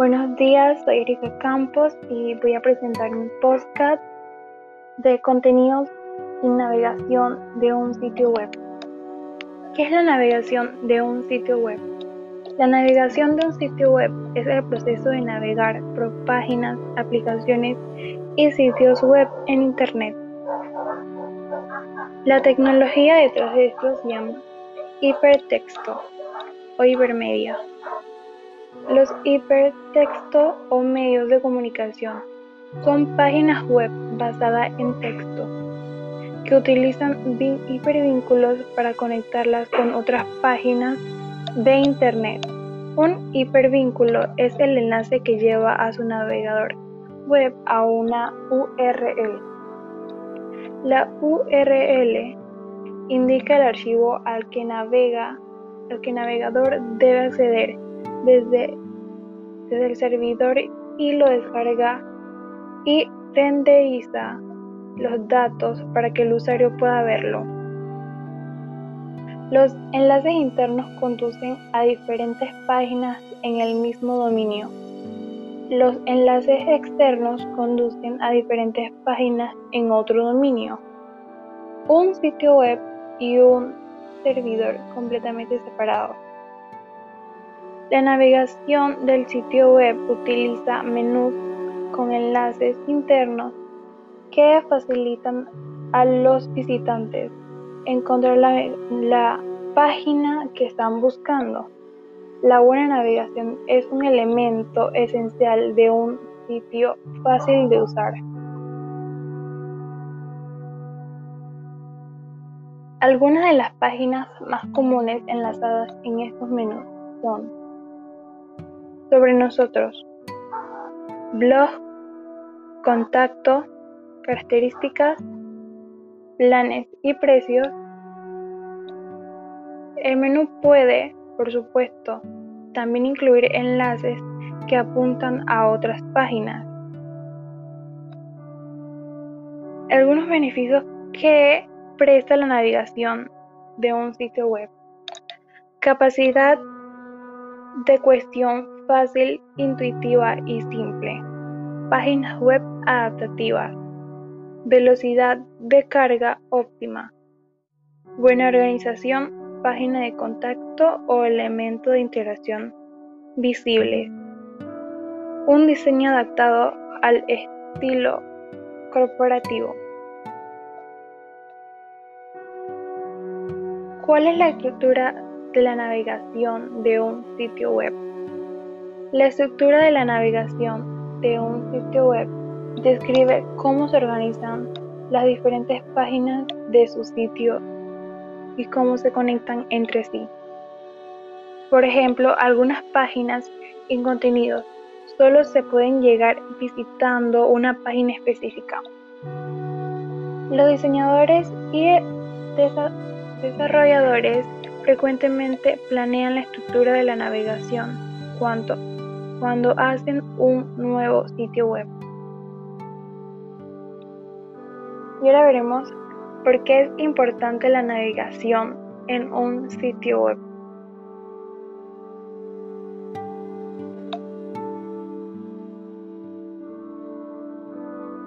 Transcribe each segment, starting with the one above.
Buenos días, soy Erika Campos y voy a presentar un podcast de contenidos y navegación de un sitio web. ¿Qué es la navegación de un sitio web? La navegación de un sitio web es el proceso de navegar por páginas, aplicaciones y sitios web en Internet. La tecnología detrás de esto se llama hipertexto o hipermedia. Los hipertexto o medios de comunicación son páginas web basadas en texto que utilizan hipervínculos para conectarlas con otras páginas de Internet. Un hipervínculo es el enlace que lleva a su navegador web a una URL. La URL indica el archivo al que navega, al que navegador debe acceder desde, desde el servidor y lo descarga y renderiza los datos para que el usuario pueda verlo. Los enlaces internos conducen a diferentes páginas en el mismo dominio. Los enlaces externos conducen a diferentes páginas en otro dominio. Un sitio web y un servidor completamente separados. La navegación del sitio web utiliza menús con enlaces internos que facilitan a los visitantes encontrar la, página que están buscando. La buena navegación es un elemento esencial de un sitio fácil de usar. Algunas de las páginas más comunes enlazadas en estos menús son sobre nosotros. Blog, contacto, características, planes y precios. El menú puede, por supuesto, también incluir enlaces que apuntan a otras páginas. Algunos beneficios que presta la navegación de un sitio web. Capacidad de cuestión fácil, intuitiva y simple. Páginas web adaptativas. Velocidad de carga óptima. Buena organización. Página de contacto o elemento de integración visible. Un diseño adaptado al estilo corporativo. ¿Cuál es la estructura de la navegación de un sitio web. La estructura de la navegación de un sitio web describe cómo se organizan las diferentes páginas de su sitio y cómo se conectan entre sí. Por ejemplo, algunas páginas y contenidos solo se pueden llegar visitando una página específica. Los diseñadores y desarrolladores frecuentemente planean la estructura de la navegación cuando, cuando hacen un nuevo sitio web. Y ahora veremos por qué es importante la navegación en un sitio web.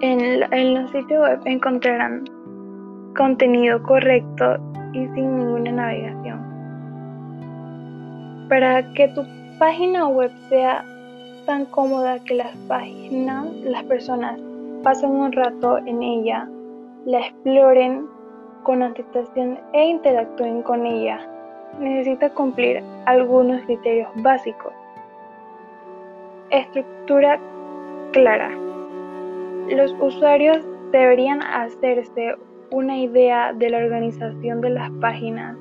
En, en los sitios web encontrarán contenido correcto y sin ninguna navegación. Para que tu página web sea tan cómoda que las páginas, las personas pasen un rato en ella, la exploren con anticipación e interactúen con ella, necesita cumplir algunos criterios básicos. Estructura clara. Los usuarios deberían hacerse una idea de la organización de las páginas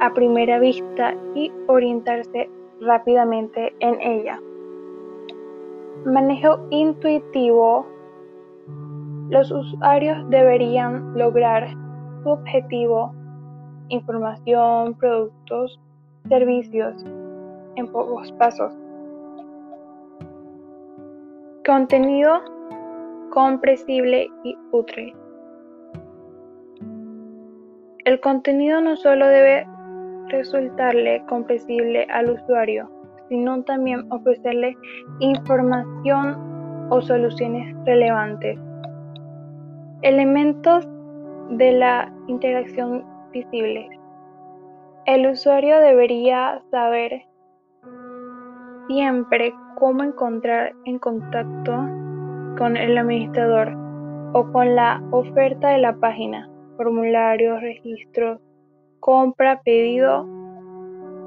a primera vista y orientarse rápidamente en ella. Manejo intuitivo. Los usuarios deberían lograr su objetivo, información, productos, servicios, en pocos pasos. Contenido comprensible y útil. El contenido no solo debe resultarle comprensible al usuario, sino también ofrecerle información o soluciones relevantes. Elementos de la interacción visibles. El usuario debería saber siempre cómo encontrar en contacto con el administrador o con la oferta de la página, formularios, registros, compra, pedido,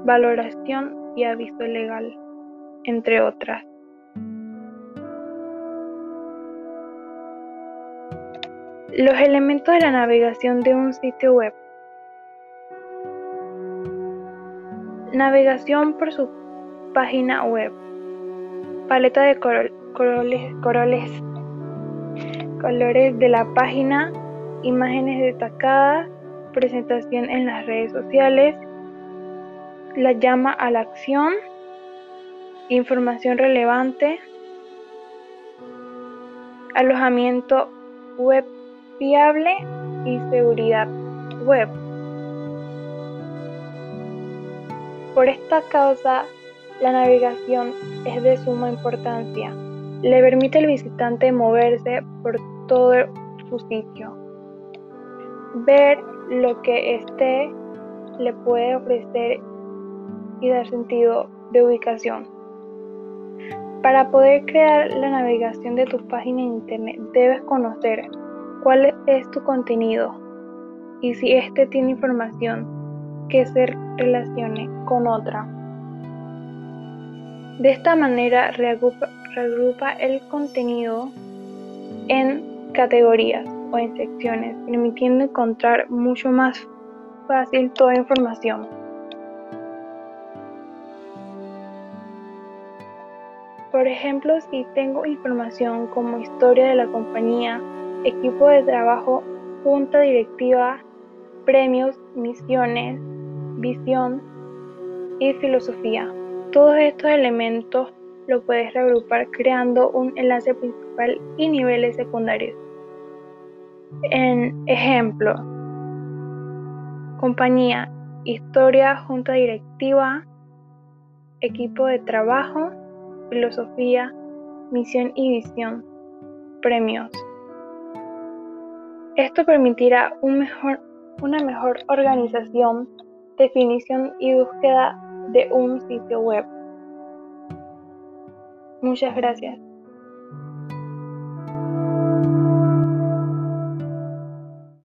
valoración y aviso legal, entre otras. Los elementos de la navegación de un sitio web. Navegación por su página web. Paleta de colores, colores, colores de la página, imágenes destacadas, presentación en las redes sociales, la llama a la acción, información relevante, alojamiento web fiable y seguridad web. Por esta causa, la navegación es de suma importancia. Le permite al visitante moverse por todo su sitio, ver lo que éste le puede ofrecer y dar sentido de ubicación. Para poder crear la navegación de tu página en internet debes conocer cuál es tu contenido y si éste tiene información que se relacione con otra. De esta manera reagrupa, el contenido en categorías o en secciones, permitiendo encontrar mucho más fácil toda información. Por ejemplo, si tengo información como historia de la compañía, equipo de trabajo, junta directiva, premios, misiones, visión y filosofía. Todos estos elementos lo puedes reagrupar creando un enlace principal y niveles secundarios. En ejemplo, compañía, historia, junta directiva, equipo de trabajo, filosofía, misión y visión, premios. Esto permitirá una mejor organización, definición y búsqueda de un sitio web. Muchas gracias.